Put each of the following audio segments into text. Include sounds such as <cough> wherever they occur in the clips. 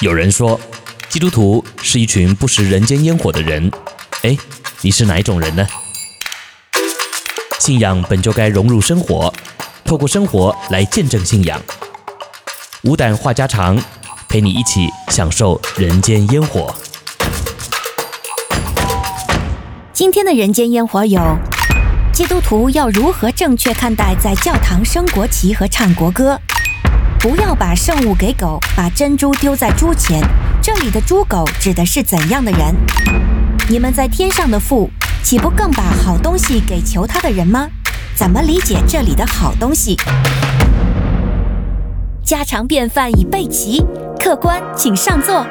有人说，基督徒是一群不食人间烟火的人。哎，你是哪一种人呢？信仰本就该融入生活，透过生活来见证信仰。无胆话家常，陪你一起享受人间烟火。今天的人间烟火有：基督徒要如何正确看待在教堂升国旗和唱国歌？不要把圣物给狗，把珍珠丢在猪前。这里的猪狗指的是怎样的人？你们在天上的父，岂不更把好东西给求他的人吗？怎么理解这里的好东西？家常便饭已备齐，客官请上座。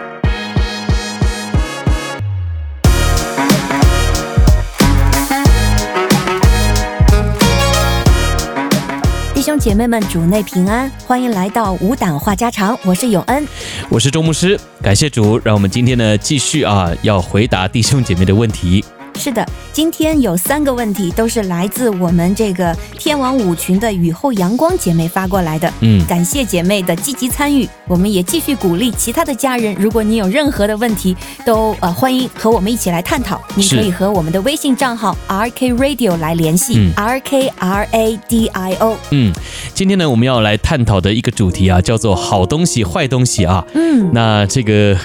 兄姐妹们，主内平安，欢迎来到无党话家常，我是永恩，我是周牧师，感谢主，让我们今天呢继续啊，要回答弟兄姐妹的问题。是的，今天有三个问题都是来自我们这个天王舞群的雨后阳光姐妹发过来的。嗯，感谢姐妹的积极参与，我们也继续鼓励其他的家人，如果你有任何的问题，都呃欢迎和我们一起来探讨。你可以和我们的微信账号 RK Radio 来联系，嗯，R K R A D I O。嗯，今天呢我们要来探讨的一个主题啊，叫做好东西坏东西啊。嗯，那这个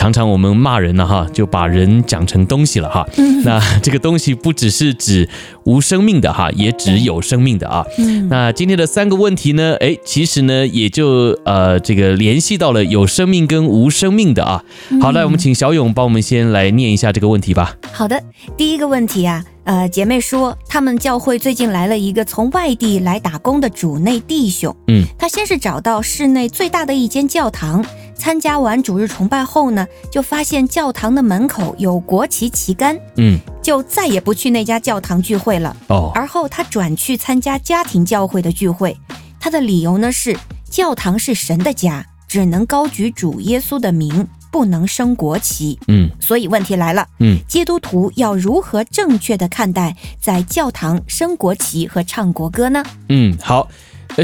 常常我们骂人呢哈，就把人讲成东西了哈。嗯。那 <laughs> 这个东西不只是指无生命的哈，也指有生命的啊。嗯。那今天的三个问题呢，哎，其实呢也就呃这个联系到了有生命跟无生命的啊。好，来我们请小勇帮我们先来念一下这个问题吧。好的，第一个问题啊，呃，姐妹说他们教会最近来了一个从外地来打工的主内弟兄。嗯。他先是找到市内最大的一间教堂。参加完主日崇拜后呢，就发现教堂的门口有国旗旗杆，嗯，就再也不去那家教堂聚会了。哦，而后他转去参加家庭教会的聚会，他的理由呢是教堂是神的家，只能高举主耶稣的名，不能升国旗。嗯，所以问题来了，嗯，基督徒要如何正确的看待在教堂升国旗和唱国歌呢？嗯，好。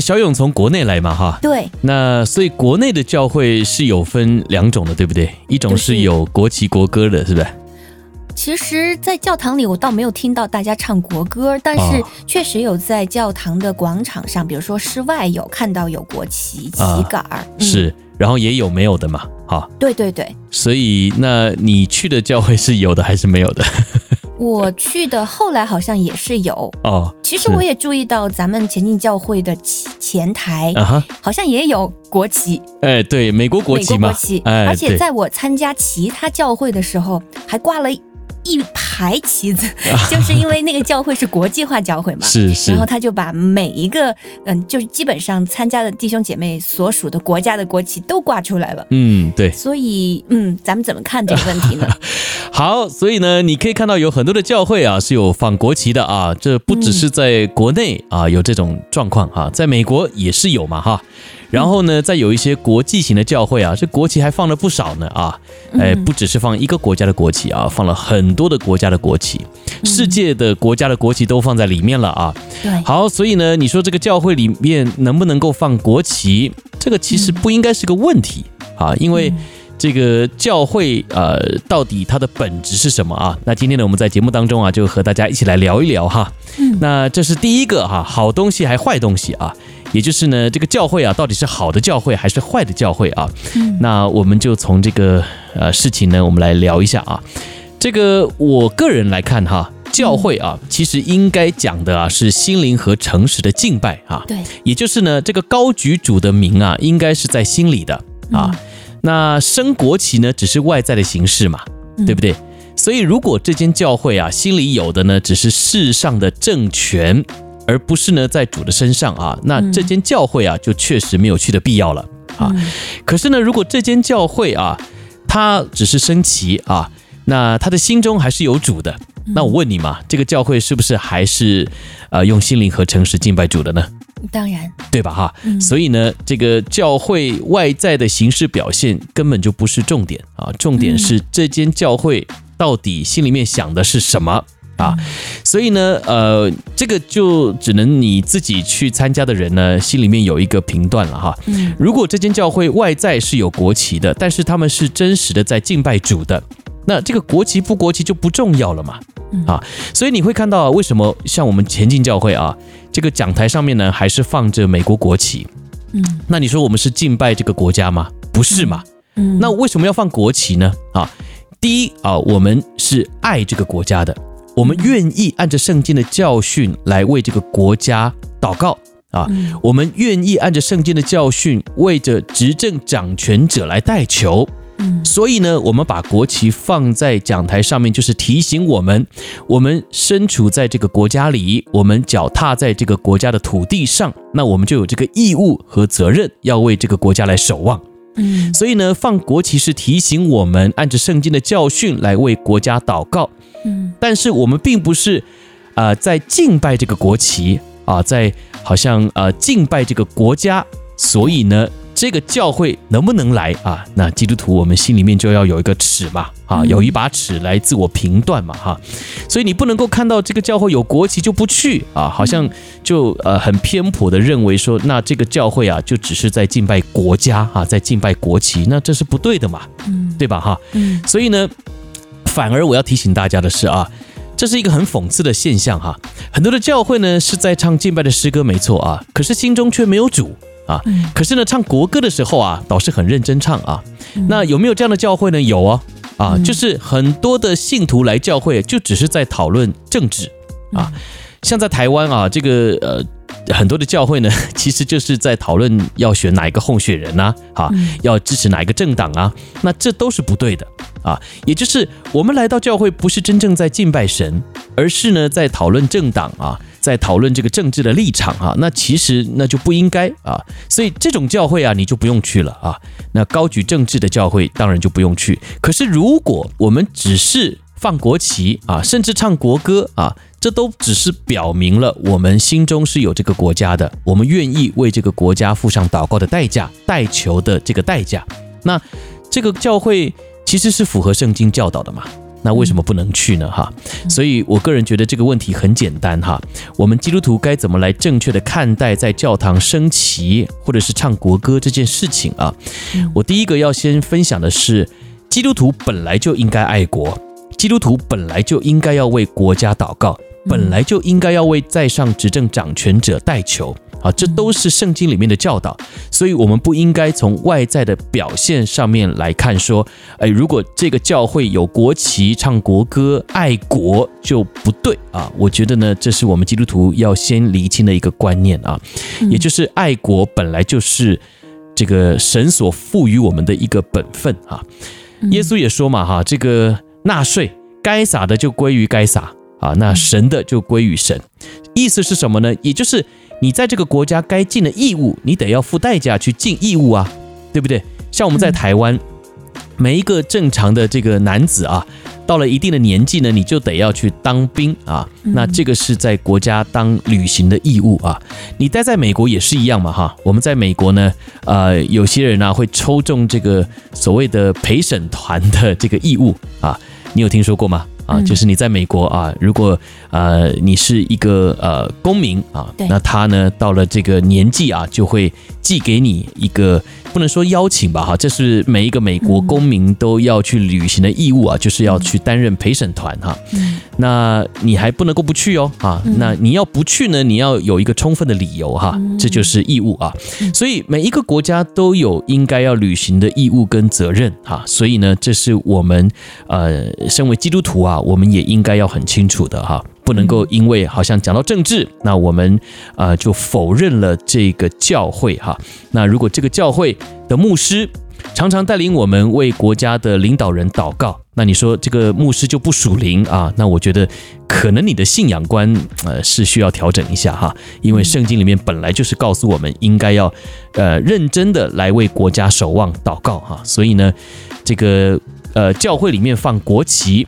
小勇从国内来嘛，哈，对，那所以国内的教会是有分两种的，对不对？一种是有国旗国歌的，是不是？其实，在教堂里我倒没有听到大家唱国歌，但是确实有在教堂的广场上，比如说室外有看到有国旗旗杆儿，嗯，是，然后也有没有的嘛，哈，对对对。所以，那你去的教会是有的还是没有的？我去的后来好像也是有哦。其实我也注意到咱们前进教会的前台啊，好像也有国旗。哎，对，美国国旗嘛。美国国旗。哎，而且在我参加其他教会的时候，还挂了。一排旗子，<laughs> 就是因为那个教会是国际化教会嘛，是是，然后他就把每一个嗯，就是基本上参加的弟兄姐妹所属的国家的国旗都挂出来了，嗯，对，所以嗯，咱们怎么看这个问题呢？<laughs> 好，所以呢，你可以看到有很多的教会啊是有放国旗的啊，这不只是在国内啊有这种状况哈，在美国也是有嘛哈。然后呢，再有一些国际型的教会啊，这国旗还放了不少呢啊，哎，不只是放一个国家的国旗啊，放了很多的国家的国旗，世界的国家的国旗都放在里面了啊。对，好，所以呢，你说这个教会里面能不能够放国旗？这个其实不应该是个问题啊，因为这个教会呃，到底它的本质是什么啊？那今天呢，我们在节目当中啊，就和大家一起来聊一聊哈。嗯，那这是第一个哈，好东西还坏东西啊？也就是呢，这个教会啊，到底是好的教会还是坏的教会啊？嗯，那我们就从这个呃事情呢，我们来聊一下啊。这个我个人来看哈，教会啊，其实应该讲的啊是心灵和诚实的敬拜啊。对，也就是呢，这个高举主的名啊，应该是在心里的啊。那升国旗呢，只是外在的形式嘛，对不对？所以如果这间教会啊，心里有的呢，只是世上的政权。而不是呢，在主的身上啊，那这间教会啊，就确实没有去的必要了啊。可是呢，如果这间教会啊，它只是升旗啊，那他的心中还是有主的。那我问你嘛，这个教会是不是还是呃用心灵和诚实敬拜主的呢？当然，对吧？哈，所以呢，这个教会外在的形式表现根本就不是重点啊，重点是这间教会到底心里面想的是什么。啊，所以呢，呃，这个就只能你自己去参加的人呢，心里面有一个评断了哈。如果这间教会外在是有国旗的，但是他们是真实的在敬拜主的，那这个国旗不国旗就不重要了嘛。啊，所以你会看到为什么像我们前进教会啊，这个讲台上面呢还是放着美国国旗。嗯，那你说我们是敬拜这个国家吗？不是嘛。嗯，那为什么要放国旗呢？啊，第一啊，我们是爱这个国家的。我们愿意按着圣经的教训来为这个国家祷告啊，我们愿意按着圣经的教训为着执政掌权者来代求。所以呢，我们把国旗放在讲台上面，就是提醒我们，我们身处在这个国家里，我们脚踏在这个国家的土地上，那我们就有这个义务和责任要为这个国家来守望。嗯，所以呢，放国旗是提醒我们按着圣经的教训来为国家祷告。嗯，但是我们并不是，啊、呃，在敬拜这个国旗啊，在好像呃敬拜这个国家，所以呢，这个教会能不能来啊？那基督徒我们心里面就要有一个尺嘛，啊，有一把尺来自我评断嘛，哈。所以你不能够看到这个教会有国旗就不去啊，好像就呃很偏颇的认为说，那这个教会啊就只是在敬拜国家啊，在敬拜国旗，那这是不对的嘛，嗯，对吧？哈，嗯，所以呢。反而我要提醒大家的是啊，这是一个很讽刺的现象哈。很多的教会呢是在唱敬拜的诗歌，没错啊，可是心中却没有主啊。可是呢，唱国歌的时候啊，导师很认真唱啊。那有没有这样的教会呢？有哦啊，就是很多的信徒来教会，就只是在讨论政治啊。像在台湾啊，这个呃。很多的教会呢，<laughs> 其实就是在讨论要选哪一个候选人呐，啊，要支持哪一个政党啊，那这都是不对的啊。也就是我们来到教会，不是真正在敬拜神，而是呢在讨论政党啊，在讨论这个政治的立场啊。那其实那就不应该啊。所以这种教会啊，你就不用去了啊。那高举政治的教会当然就不用去。可是如果我们只是放国旗啊，甚至唱国歌啊。这都只是表明了我们心中是有这个国家的，我们愿意为这个国家付上祷告的代价，代求的这个代价。那这个教会其实是符合圣经教导的嘛？那为什么不能去呢？哈，所以我个人觉得这个问题很简单哈。我们基督徒该怎么来正确的看待在教堂升旗或者是唱国歌这件事情啊？我第一个要先分享的是，基督徒本来就应该爱国，基督徒本来就应该要为国家祷告。本来就应该要为在上执政掌权者代求啊，这都是圣经里面的教导，所以我们不应该从外在的表现上面来看说，哎，如果这个教会有国旗、唱国歌、爱国就不对啊。我觉得呢，这是我们基督徒要先厘清的一个观念啊，也就是爱国本来就是这个神所赋予我们的一个本分啊。耶稣也说嘛，哈，这个纳税该撒的就归于该撒。啊，那神的就归于神，意思是什么呢？也就是你在这个国家该尽的义务，你得要付代价去尽义务啊，对不对？像我们在台湾，每一个正常的这个男子啊，到了一定的年纪呢，你就得要去当兵啊。那这个是在国家当履行的义务啊。你待在美国也是一样嘛，哈。我们在美国呢，呃，有些人呢会抽中这个所谓的陪审团的这个义务啊，你有听说过吗？啊，就是你在美国啊，如果呃你是一个呃公民啊，那他呢到了这个年纪啊，就会寄给你一个不能说邀请吧哈，这是每一个美国公民都要去履行的义务啊，就是要去担任陪审团哈。那你还不能够不去哦啊，那你要不去呢，你要有一个充分的理由哈，这就是义务啊。所以每一个国家都有应该要履行的义务跟责任哈，所以呢，这是我们呃身为基督徒啊。我们也应该要很清楚的哈，不能够因为好像讲到政治，那我们呃就否认了这个教会哈。那如果这个教会的牧师常常带领我们为国家的领导人祷告，那你说这个牧师就不属灵啊？那我觉得可能你的信仰观呃是需要调整一下哈，因为圣经里面本来就是告诉我们应该要呃认真的来为国家守望祷告哈。所以呢，这个呃教会里面放国旗。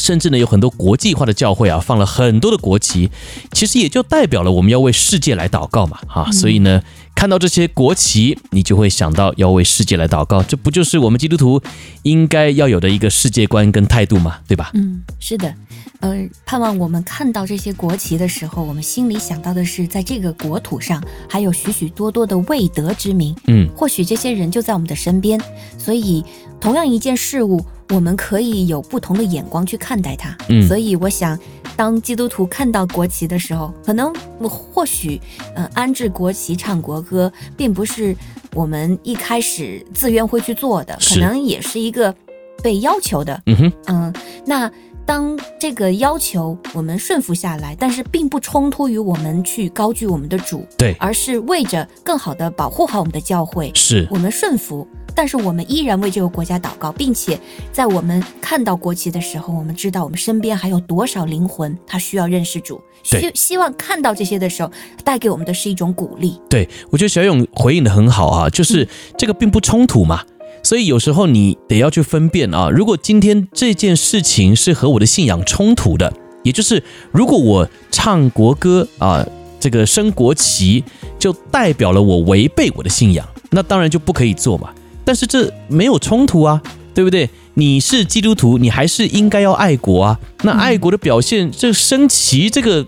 甚至呢，有很多国际化的教会啊，放了很多的国旗，其实也就代表了我们要为世界来祷告嘛，哈、嗯，所以呢，看到这些国旗，你就会想到要为世界来祷告，这不就是我们基督徒应该要有的一个世界观跟态度吗，对吧？嗯，是的，呃，盼望我们看到这些国旗的时候，我们心里想到的是，在这个国土上还有许许多多的未得之民，嗯，或许这些人就在我们的身边，所以同样一件事物。我们可以有不同的眼光去看待它，嗯，所以我想，当基督徒看到国旗的时候，可能或许，嗯，安置国旗、唱国歌，并不是我们一开始自愿会去做的，可能也是一个被要求的，嗯哼，嗯，那当这个要求我们顺服下来，但是并不冲突于我们去高举我们的主，对，而是为着更好的保护好我们的教会，是我们顺服。但是我们依然为这个国家祷告，并且在我们看到国旗的时候，我们知道我们身边还有多少灵魂，他需要认识主。希希望看到这些的时候，带给我们的是一种鼓励。对，我觉得小勇回应的很好啊，就是这个并不冲突嘛。嗯、所以有时候你得要去分辨啊，如果今天这件事情是和我的信仰冲突的，也就是如果我唱国歌啊，这个升国旗，就代表了我违背我的信仰，那当然就不可以做嘛。但是这没有冲突啊，对不对？你是基督徒，你还是应该要爱国啊。那爱国的表现，这升旗这个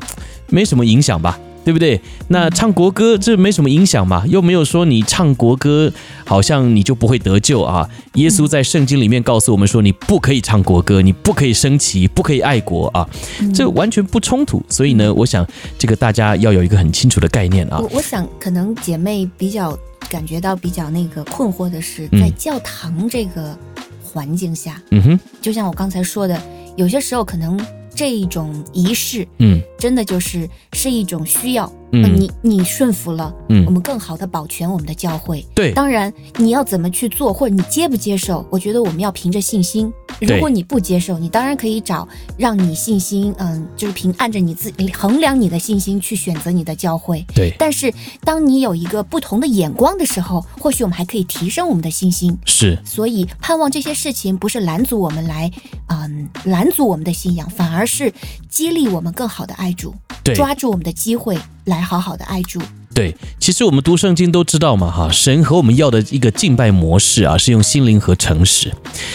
没什么影响吧，对不对？那唱国歌这没什么影响嘛，又没有说你唱国歌好像你就不会得救啊。耶稣在圣经里面告诉我们说，你不可以唱国歌，你不可以升旗，不可以爱国啊，这完全不冲突。所以呢，我想这个大家要有一个很清楚的概念啊。我我想可能姐妹比较。感觉到比较那个困惑的是，在教堂这个环境下，嗯哼，就像我刚才说的，有些时候可能这一种仪式，嗯，真的就是是一种需要。嗯，你你顺服了，嗯，我们更好的保全我们的教会。对，当然你要怎么去做，或者你接不接受，我觉得我们要凭着信心。如果你不接受，你当然可以找让你信心，嗯，就是凭按着你自己衡量你的信心去选择你的教会。对，但是当你有一个不同的眼光的时候，或许我们还可以提升我们的信心。是，所以盼望这些事情不是拦阻我们来，嗯，拦阻我们的信仰，反而是激励我们更好的爱主，对，抓住我们的机会。来好好的爱主。对，其实我们读圣经都知道嘛，哈，神和我们要的一个敬拜模式啊，是用心灵和诚实。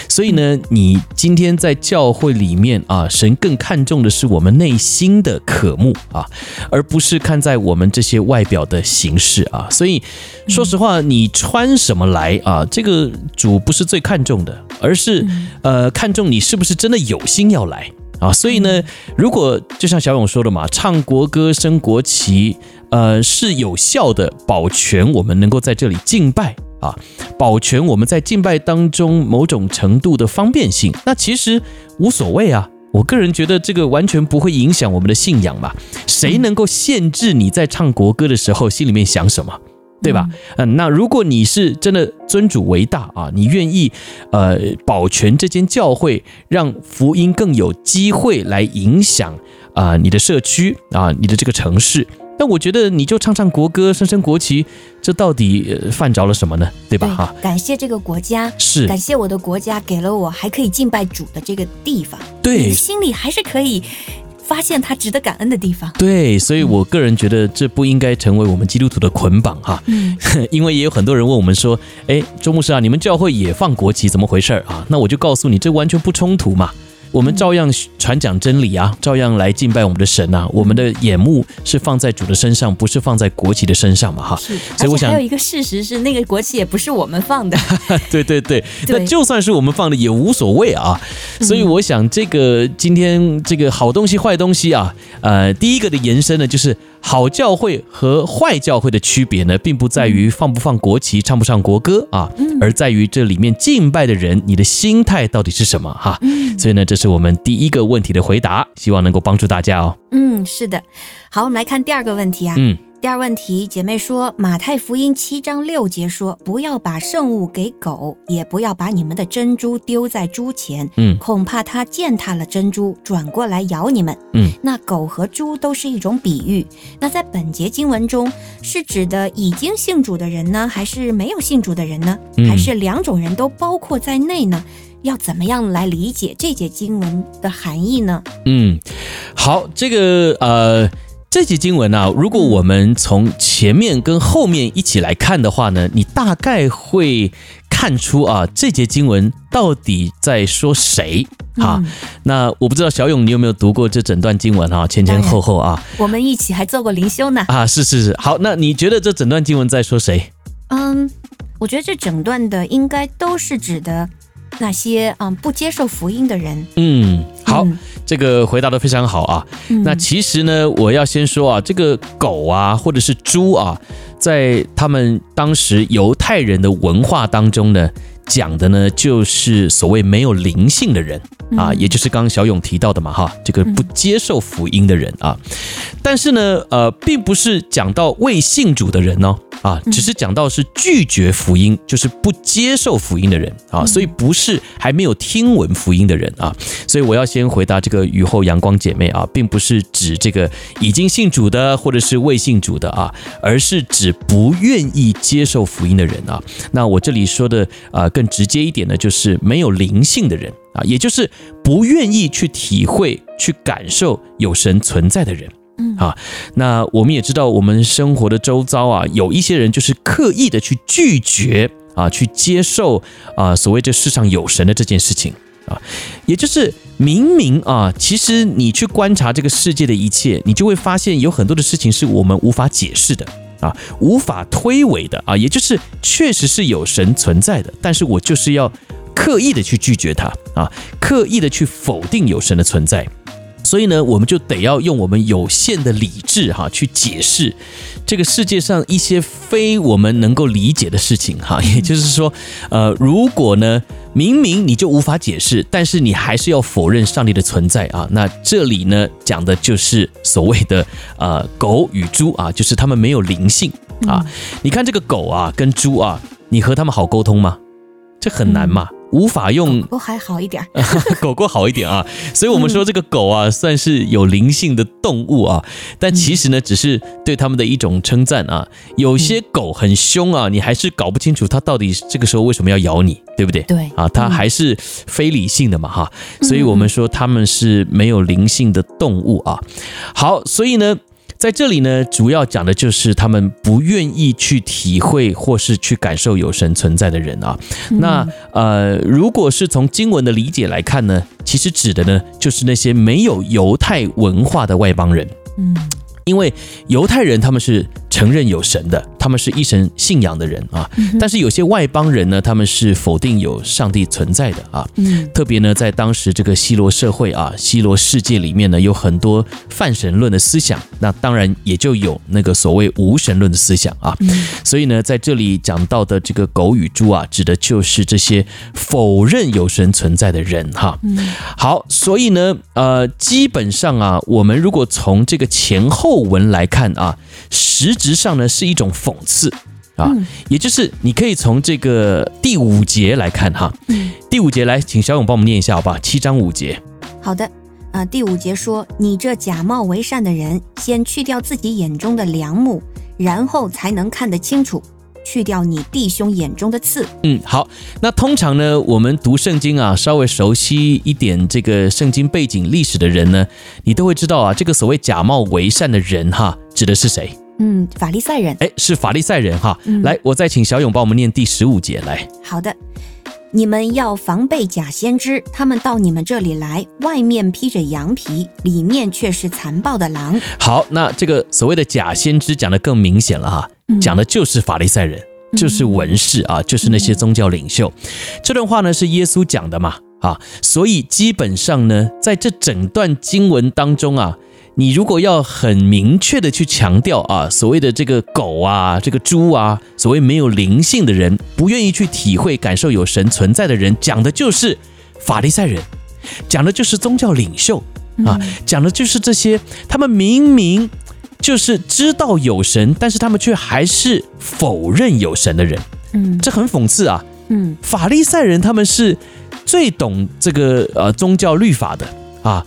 所以呢，你今天在教会里面啊，神更看重的是我们内心的渴慕啊，而不是看在我们这些外表的形式啊。所以说实话，你穿什么来啊，这个主不是最看重的，而是呃，看重你是不是真的有心要来。啊，所以呢，如果就像小勇说的嘛，唱国歌、升国旗，呃，是有效的保全我们能够在这里敬拜啊，保全我们在敬拜当中某种程度的方便性，那其实无所谓啊。我个人觉得这个完全不会影响我们的信仰嘛。谁能够限制你在唱国歌的时候心里面想什么？对吧？嗯，那如果你是真的尊主为大啊，你愿意呃保全这间教会，让福音更有机会来影响啊、呃、你的社区啊你的这个城市，那我觉得你就唱唱国歌，升升国旗，这到底犯着了什么呢？对吧？哈，感谢这个国家，是感谢我的国家给了我还可以敬拜主的这个地方，对，你心里还是可以。发现他值得感恩的地方，对，所以我个人觉得这不应该成为我们基督徒的捆绑哈，嗯，<laughs> 因为也有很多人问我们说，哎，周牧师啊，你们教会也放国旗，怎么回事儿啊？那我就告诉你，这完全不冲突嘛。我们照样传讲真理啊，照样来敬拜我们的神呐、啊。我们的眼目是放在主的身上，不是放在国旗的身上嘛，哈。是，所以我想还有一个事实是，那个国旗也不是我们放的。对 <laughs> 对对，那就算是我们放的也无所谓啊。所以我想，这个今天这个好东西坏东西啊，呃，第一个的延伸呢，就是。好教会和坏教会的区别呢，并不在于放不放国旗、唱不唱国歌啊，而在于这里面敬拜的人，你的心态到底是什么哈。所以呢，这是我们第一个问题的回答，希望能够帮助大家哦。嗯，是的。好，我们来看第二个问题啊。嗯。第二问题，姐妹说，马太福音七章六节说，不要把圣物给狗，也不要把你们的珍珠丢在猪前，嗯，恐怕它践踏了珍珠，转过来咬你们。嗯，那狗和猪都是一种比喻。那在本节经文中，是指的已经信主的人呢，还是没有信主的人呢？还是两种人都包括在内呢？要怎么样来理解这节经文的含义呢？嗯，好，这个呃。这节经文啊，如果我们从前面跟后面一起来看的话呢，你大概会看出啊，这节经文到底在说谁啊？嗯、那我不知道小勇你有没有读过这整段经文啊？前前后后啊，我们一起还做过灵修呢。啊，是是是，好，那你觉得这整段经文在说谁？嗯，我觉得这整段的应该都是指的。那些嗯不接受福音的人，嗯，好，嗯、这个回答的非常好啊。嗯、那其实呢，我要先说啊，这个狗啊，或者是猪啊，在他们当时犹太人的文化当中呢，讲的呢就是所谓没有灵性的人啊，嗯、也就是刚刚小勇提到的嘛，哈，这个不接受福音的人啊。但是呢，呃，并不是讲到未信主的人哦。啊，只是讲到是拒绝福音，就是不接受福音的人啊，所以不是还没有听闻福音的人啊，所以我要先回答这个雨后阳光姐妹啊，并不是指这个已经信主的或者是未信主的啊，而是指不愿意接受福音的人啊。那我这里说的啊更直接一点呢，就是没有灵性的人啊，也就是不愿意去体会、去感受有神存在的人。嗯啊，那我们也知道，我们生活的周遭啊，有一些人就是刻意的去拒绝啊，去接受啊，所谓这世上有神的这件事情啊，也就是明明啊，其实你去观察这个世界的一切，你就会发现有很多的事情是我们无法解释的啊，无法推诿的啊，也就是确实是有神存在的，但是我就是要刻意的去拒绝它啊，刻意的去否定有神的存在。所以呢，我们就得要用我们有限的理智哈，去解释这个世界上一些非我们能够理解的事情哈。<laughs> 也就是说，呃，如果呢，明明你就无法解释，但是你还是要否认上帝的存在啊，那这里呢，讲的就是所谓的呃狗与猪啊，就是他们没有灵性啊。你看这个狗啊跟猪啊，你和他们好沟通吗？这很难嘛。无法用狗狗还好一点，<laughs> 狗狗好一点啊，所以我们说这个狗啊，算是有灵性的动物啊，但其实呢，只是对他们的一种称赞啊。有些狗很凶啊，你还是搞不清楚它到底这个时候为什么要咬你，对不对？对啊，它还是非理性的嘛哈，所以我们说它们是没有灵性的动物啊。好，所以呢。在这里呢，主要讲的就是他们不愿意去体会或是去感受有神存在的人啊。那呃，如果是从经文的理解来看呢，其实指的呢就是那些没有犹太文化的外邦人。嗯，因为犹太人他们是。承认有神的，他们是一神信仰的人啊。但是有些外邦人呢，他们是否定有上帝存在的啊。特别呢，在当时这个希罗社会啊，希罗世界里面呢，有很多泛神论的思想。那当然也就有那个所谓无神论的思想啊。所以呢，在这里讲到的这个狗与猪啊，指的就是这些否认有神存在的人哈。好，所以呢，呃，基本上啊，我们如果从这个前后文来看啊，实质。上呢，是一种讽刺啊，也就是你可以从这个第五节来看哈。第五节来，请小勇帮我们念一下好不好？七章五节。好的，呃，第五节说：“你这假冒为善的人，先去掉自己眼中的梁木，然后才能看得清楚，去掉你弟兄眼中的刺。”嗯，好。那通常呢，我们读圣经啊，稍微熟悉一点这个圣经背景历史的人呢，你都会知道啊，这个所谓假冒为善的人哈，指的是谁？嗯，法利赛人，哎，是法利赛人哈。嗯、来，我再请小勇帮我们念第十五节来。好的，你们要防备假先知，他们到你们这里来，外面披着羊皮，里面却是残暴的狼。好，那这个所谓的假先知讲得更明显了哈，讲的就是法利赛人，嗯、就是文士啊，就是那些宗教领袖。嗯、这段话呢是耶稣讲的嘛，啊，所以基本上呢，在这整段经文当中啊。你如果要很明确的去强调啊，所谓的这个狗啊，这个猪啊，所谓没有灵性的人，不愿意去体会感受有神存在的人，讲的就是法利赛人，讲的就是宗教领袖啊，讲的就是这些他们明明就是知道有神，但是他们却还是否认有神的人，嗯，这很讽刺啊，嗯，法利赛人他们是最懂这个呃宗教律法的啊。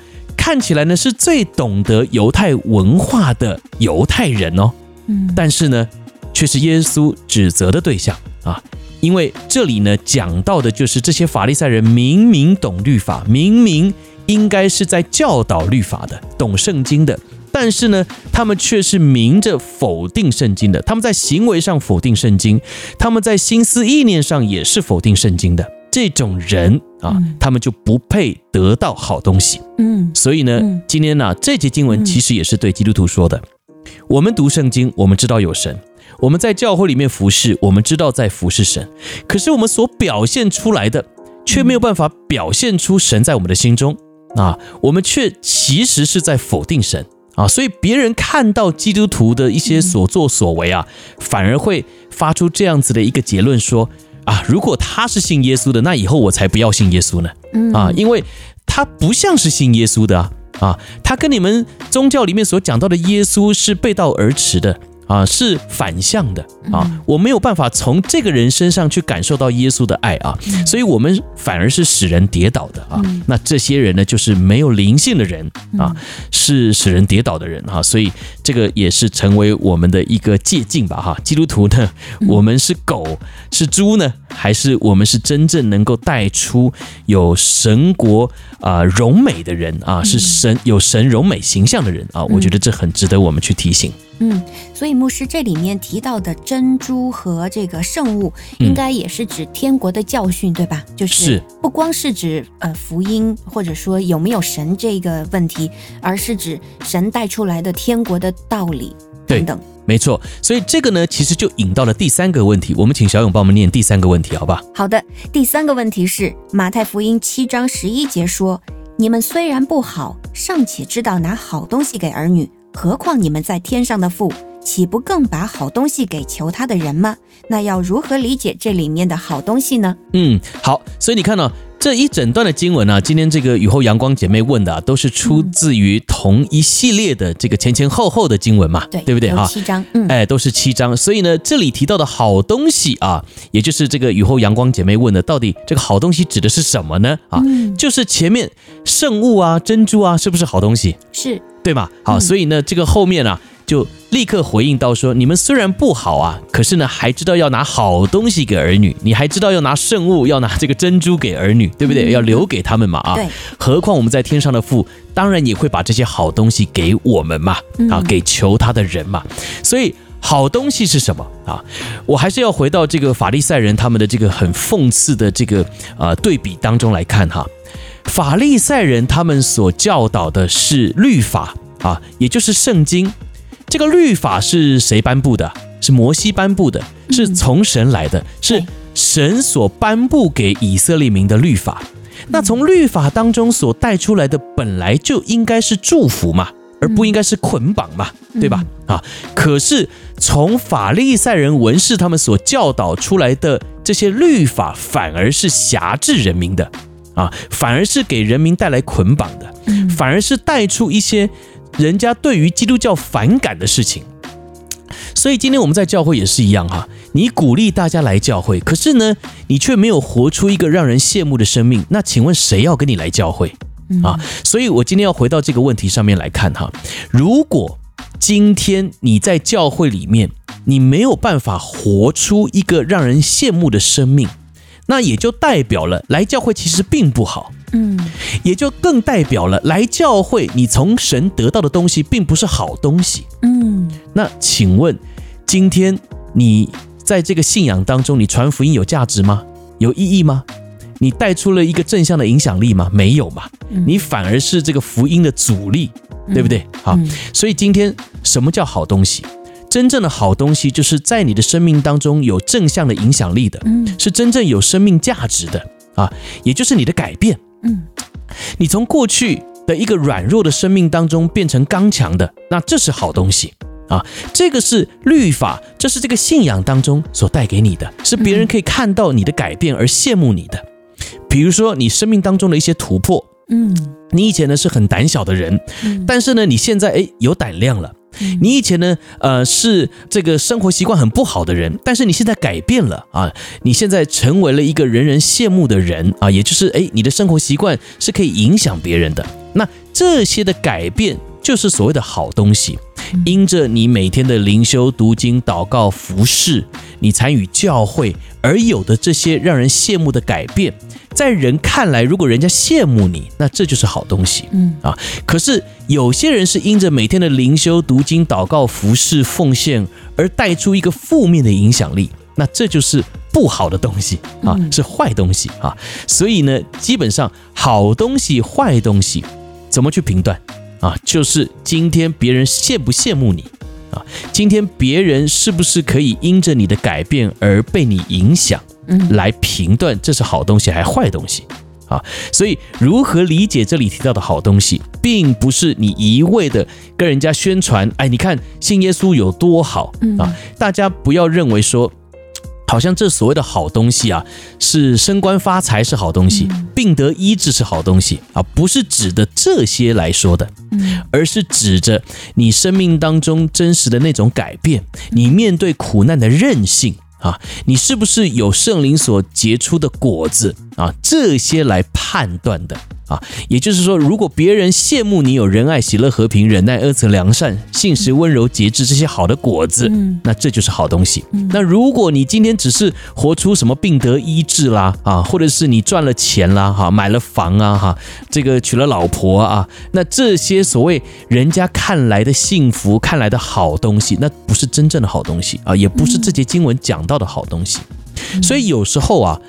看起来呢是最懂得犹太文化的犹太人哦，嗯，但是呢却是耶稣指责的对象啊，因为这里呢讲到的就是这些法利赛人明明懂律法，明明应该是在教导律法的，懂圣经的，但是呢，他们却是明着否定圣经的。他们在行为上否定圣经，他们在心思意念上也是否定圣经的。这种人啊，他们就不配得到好东西。嗯，所以呢，今天呢，这节经文其实也是对基督徒说的。我们读圣经，我们知道有神。我们在教会里面服侍，我们知道在服侍神，可是我们所表现出来的，却没有办法表现出神在我们的心中啊，我们却其实是在否定神啊，所以别人看到基督徒的一些所作所为啊，反而会发出这样子的一个结论说啊，如果他是信耶稣的，那以后我才不要信耶稣呢啊，因为他不像是信耶稣的啊啊，他跟你们宗教里面所讲到的耶稣是背道而驰的。啊，是反向的啊，我没有办法从这个人身上去感受到耶稣的爱啊，所以我们反而是使人跌倒的啊。那这些人呢，就是没有灵性的人啊，是使人跌倒的人哈。所以这个也是成为我们的一个借镜吧哈。基督徒呢，我们是狗是猪呢，还是我们是真正能够带出有神国啊荣美的人啊？是神有神荣美形象的人啊？我觉得这很值得我们去提醒。嗯，所以牧师这里面提到的珍珠和这个圣物，应该也是指天国的教训，对吧？就是不光是指呃福音，或者说有没有神这个问题，而是指神带出来的天国的道理等等。没错，所以这个呢，其实就引到了第三个问题。我们请小勇帮我们念第三个问题，好吧？好的，第三个问题是马太福音七章十一节说：“你们虽然不好，尚且知道拿好东西给儿女。”何况你们在天上的父，岂不更把好东西给求他的人吗？那要如何理解这里面的好东西呢？嗯，好，所以你看呢、哦、这一整段的经文呢、啊，今天这个雨后阳光姐妹问的、啊，都是出自于同一系列的这个前前后后的经文嘛，对，对不对哈？七章，嗯，哎，都是七章，所以呢，这里提到的好东西啊，也就是这个雨后阳光姐妹问的，到底这个好东西指的是什么呢？啊，嗯、就是前面圣物啊、珍珠啊，是不是好东西？是。对吗？好，所以呢，这个后面啊，就立刻回应到说，你们虽然不好啊，可是呢，还知道要拿好东西给儿女，你还知道要拿圣物，要拿这个珍珠给儿女，对不对？要留给他们嘛啊。对。何况我们在天上的父，当然也会把这些好东西给我们嘛，啊，给求他的人嘛。所以好东西是什么啊？我还是要回到这个法利赛人他们的这个很讽刺的这个呃对比当中来看哈。法利赛人他们所教导的是律法啊，也就是圣经。这个律法是谁颁布的？是摩西颁布的，是从神来的，是神所颁布给以色列民的律法。那从律法当中所带出来的，本来就应该是祝福嘛，而不应该是捆绑嘛，对吧？啊，可是从法利赛人文士他们所教导出来的这些律法，反而是辖制人民的。啊，反而是给人民带来捆绑的，反而是带出一些人家对于基督教反感的事情。所以今天我们在教会也是一样哈，你鼓励大家来教会，可是呢，你却没有活出一个让人羡慕的生命。那请问谁要跟你来教会啊？所以我今天要回到这个问题上面来看哈，如果今天你在教会里面，你没有办法活出一个让人羡慕的生命。那也就代表了来教会其实并不好，嗯，也就更代表了来教会你从神得到的东西并不是好东西，嗯。那请问，今天你在这个信仰当中，你传福音有价值吗？有意义吗？你带出了一个正向的影响力吗？没有嘛，你反而是这个福音的阻力，对不对？好，所以今天什么叫好东西？真正的好东西，就是在你的生命当中有正向的影响力的，是真正有生命价值的啊，也就是你的改变。嗯，你从过去的一个软弱的生命当中变成刚强的，那这是好东西啊。这个是律法，这是这个信仰当中所带给你的，是别人可以看到你的改变而羡慕你的。比如说你生命当中的一些突破，嗯，你以前呢是很胆小的人，但是呢你现在诶有胆量了。你以前呢，呃，是这个生活习惯很不好的人，但是你现在改变了啊，你现在成为了一个人人羡慕的人啊，也就是诶，你的生活习惯是可以影响别人的。那这些的改变就是所谓的好东西。因着你每天的灵修、读经、祷告、服侍，你参与教会而有的这些让人羡慕的改变，在人看来，如果人家羡慕你，那这就是好东西。嗯啊，可是有些人是因着每天的灵修、读经、祷告、服侍、奉献而带出一个负面的影响力，那这就是不好的东西啊，是坏东西啊。所以呢，基本上好东西、坏东西，怎么去评断？啊，就是今天别人羡不羡慕你啊？今天别人是不是可以因着你的改变而被你影响？嗯，来评断这是好东西还是坏东西啊？所以如何理解这里提到的好东西，并不是你一味的跟人家宣传，哎，你看信耶稣有多好啊？大家不要认为说。好像这所谓的好东西啊，是升官发财是好东西，病得医治是好东西啊，不是指的这些来说的，而是指着你生命当中真实的那种改变，你面对苦难的韧性啊，你是不是有圣灵所结出的果子啊，这些来判断的。啊，也就是说，如果别人羡慕你有仁爱、喜乐、和平、忍耐、恩慈、良善、信实、温柔、节制这些好的果子，嗯，那这就是好东西。嗯，那如果你今天只是活出什么病得医治啦，啊，或者是你赚了钱啦，哈，买了房啊，哈，这个娶了老婆啊，那这些所谓人家看来的幸福、看来的好东西，那不是真正的好东西啊，也不是这节经文讲到的好东西。所以有时候啊。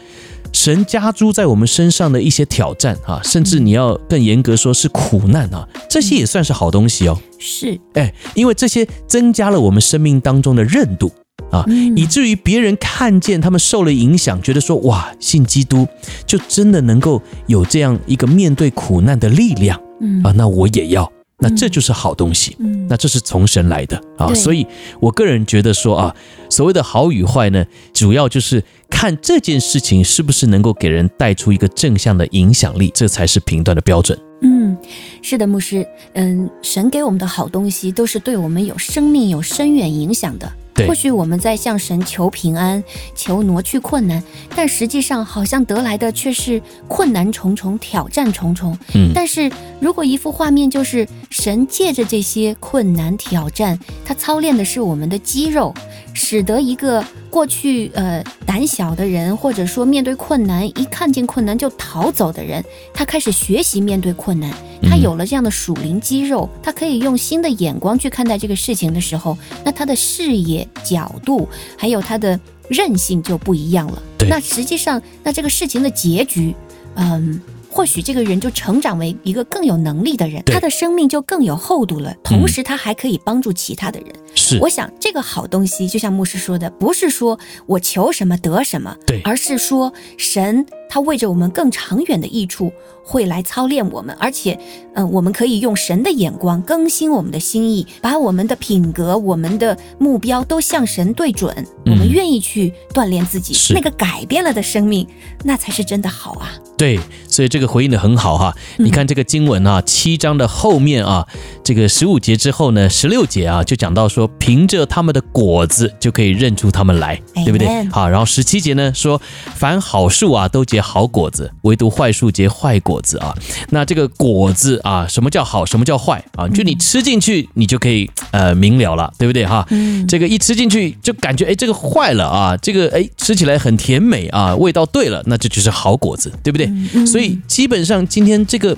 神加诸在我们身上的一些挑战啊，甚至你要更严格说是苦难啊，这些也算是好东西哦。是，哎，因为这些增加了我们生命当中的韧度啊，以至于别人看见他们受了影响，觉得说哇，信基督就真的能够有这样一个面对苦难的力量啊，那我也要。那这就是好东西，嗯，那这是从神来的啊，所以我个人觉得说啊，所谓的好与坏呢，主要就是看这件事情是不是能够给人带出一个正向的影响力，这才是评断的标准。嗯，是的，牧师，嗯，神给我们的好东西都是对我们有生命、有深远影响的。或许我们在向神求平安，求挪去困难，但实际上好像得来的却是困难重重、挑战重重。嗯，但是如果一幅画面就是神借着这些困难挑战，他操练的是我们的肌肉，使得一个过去呃胆小的人，或者说面对困难一看见困难就逃走的人，他开始学习面对困难。他有了这样的属灵肌肉，他可以用新的眼光去看待这个事情的时候，那他的视野角度还有他的韧性就不一样了。对，那实际上，那这个事情的结局，嗯。或许这个人就成长为一个更有能力的人，他的生命就更有厚度了。同时，他还可以帮助其他的人。是，我想这个好东西，就像牧师说的，不是说我求什么得什么，对，而是说神他为着我们更长远的益处会来操练我们，而且，嗯，我们可以用神的眼光更新我们的心意，把我们的品格、我们的目标都向神对准。我们愿意去锻炼自己，那个改变了的生命，那才是真的好啊。对，所以这个回应的很好哈。你看这个经文啊，七章的后面啊，这个十五节之后呢，十六节啊，就讲到说，凭着他们的果子就可以认出他们来，对不对？好，然后十七节呢说，凡好树啊都结好果子，唯独坏树结坏果子啊。那这个果子啊，什么叫好，什么叫坏啊？就你吃进去，你就可以呃明了了，对不对哈？嗯，这个一吃进去就感觉哎，这个坏了啊，这个哎吃起来很甜美啊，味道对了，那这就是好果子，对不对？所以基本上今天这个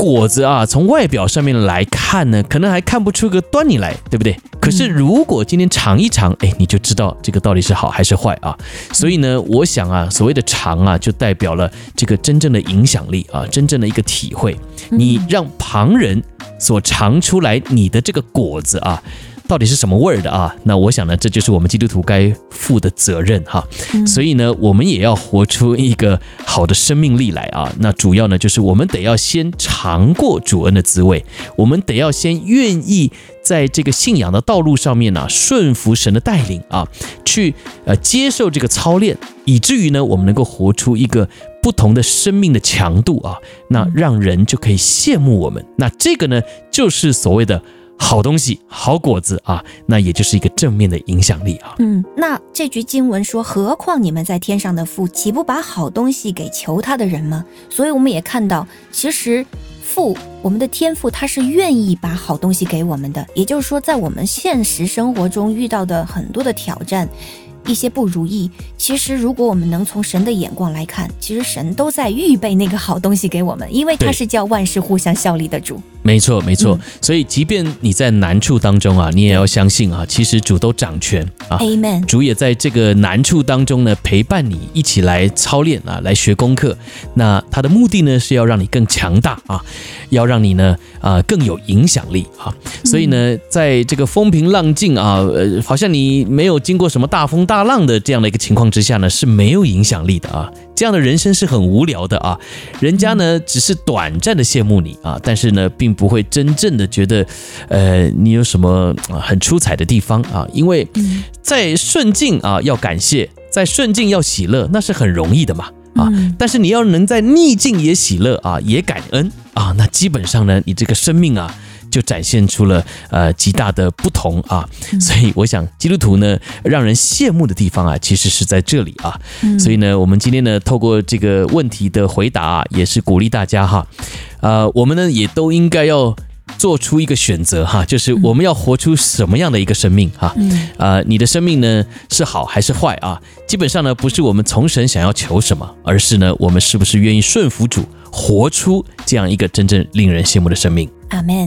果子啊，从外表上面来看呢，可能还看不出个端倪来，对不对？可是如果今天尝一尝，哎，你就知道这个到底是好还是坏啊。所以呢，我想啊，所谓的尝啊，就代表了这个真正的影响力啊，真正的一个体会。你让旁人所尝出来你的这个果子啊。到底是什么味儿的啊？那我想呢，这就是我们基督徒该负的责任哈。所以呢，我们也要活出一个好的生命力来啊。那主要呢，就是我们得要先尝过主恩的滋味，我们得要先愿意在这个信仰的道路上面呢，顺服神的带领啊，去呃接受这个操练，以至于呢，我们能够活出一个不同的生命的强度啊。那让人就可以羡慕我们。那这个呢，就是所谓的。好东西，好果子啊，那也就是一个正面的影响力啊。嗯，那这句经文说：“何况你们在天上的父，岂不把好东西给求他的人吗？”所以我们也看到，其实父，我们的天父，他是愿意把好东西给我们的。也就是说，在我们现实生活中遇到的很多的挑战。一些不如意，其实如果我们能从神的眼光来看，其实神都在预备那个好东西给我们，因为他是叫万事互相效力的主。没错，没错。所以，即便你在难处当中啊，你也要相信啊，其实主都掌权啊。Amen。主也在这个难处当中呢，陪伴你一起来操练啊，来学功课。那他的目的呢，是要让你更强大啊，要让你呢啊更有影响力啊。所以呢，在这个风平浪静啊，呃，好像你没有经过什么大风大浪的这样的一个情况之下呢，是没有影响力的啊。这样的人生是很无聊的啊，人家呢只是短暂的羡慕你啊，但是呢并不会真正的觉得，呃，你有什么很出彩的地方啊，因为在顺境啊要感谢，在顺境要喜乐，那是很容易的嘛啊，但是你要能在逆境也喜乐啊，也感恩啊，那基本上呢，你这个生命啊。就展现出了呃极大的不同啊，所以我想基督徒呢让人羡慕的地方啊，其实是在这里啊，所以呢，我们今天呢透过这个问题的回答啊，也是鼓励大家哈，呃，我们呢也都应该要做出一个选择哈，就是我们要活出什么样的一个生命哈，呃，你的生命呢是好还是坏啊？基本上呢不是我们从神想要求什么，而是呢我们是不是愿意顺服主，活出这样一个真正令人羡慕的生命。阿门。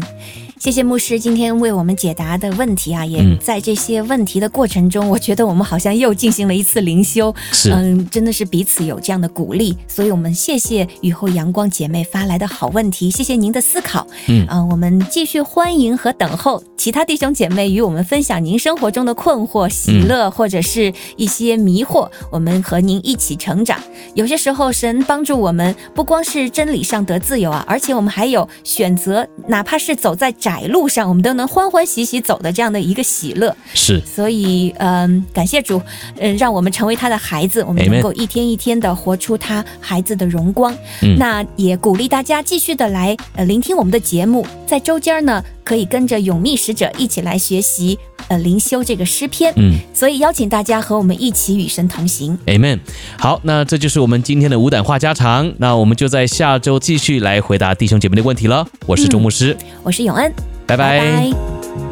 谢谢牧师今天为我们解答的问题啊，也在这些问题的过程中，嗯、我觉得我们好像又进行了一次灵修，是，嗯，真的是彼此有这样的鼓励，所以我们谢谢雨后阳光姐妹发来的好问题，谢谢您的思考，嗯，嗯，我们继续欢迎和等候其他弟兄姐妹与我们分享您生活中的困惑、喜乐或者是一些迷惑，我们和您一起成长。有些时候神帮助我们，不光是真理上得自由啊，而且我们还有选择，哪怕是走在窄路上，我们都能欢欢喜喜走的这样的一个喜乐，是，所以嗯，感谢主，嗯，让我们成为他的孩子，我们能够一天一天的活出他孩子的荣光。嗯，那也鼓励大家继续的来呃聆听我们的节目，在周间呢，可以跟着永密使者一起来学习呃灵修这个诗篇。嗯，所以邀请大家和我们一起与神同行。Amen。好，那这就是我们今天的五胆话家常，那我们就在下周继续来回答弟兄姐妹的问题了。我是周牧师，嗯，我是永恩。拜拜。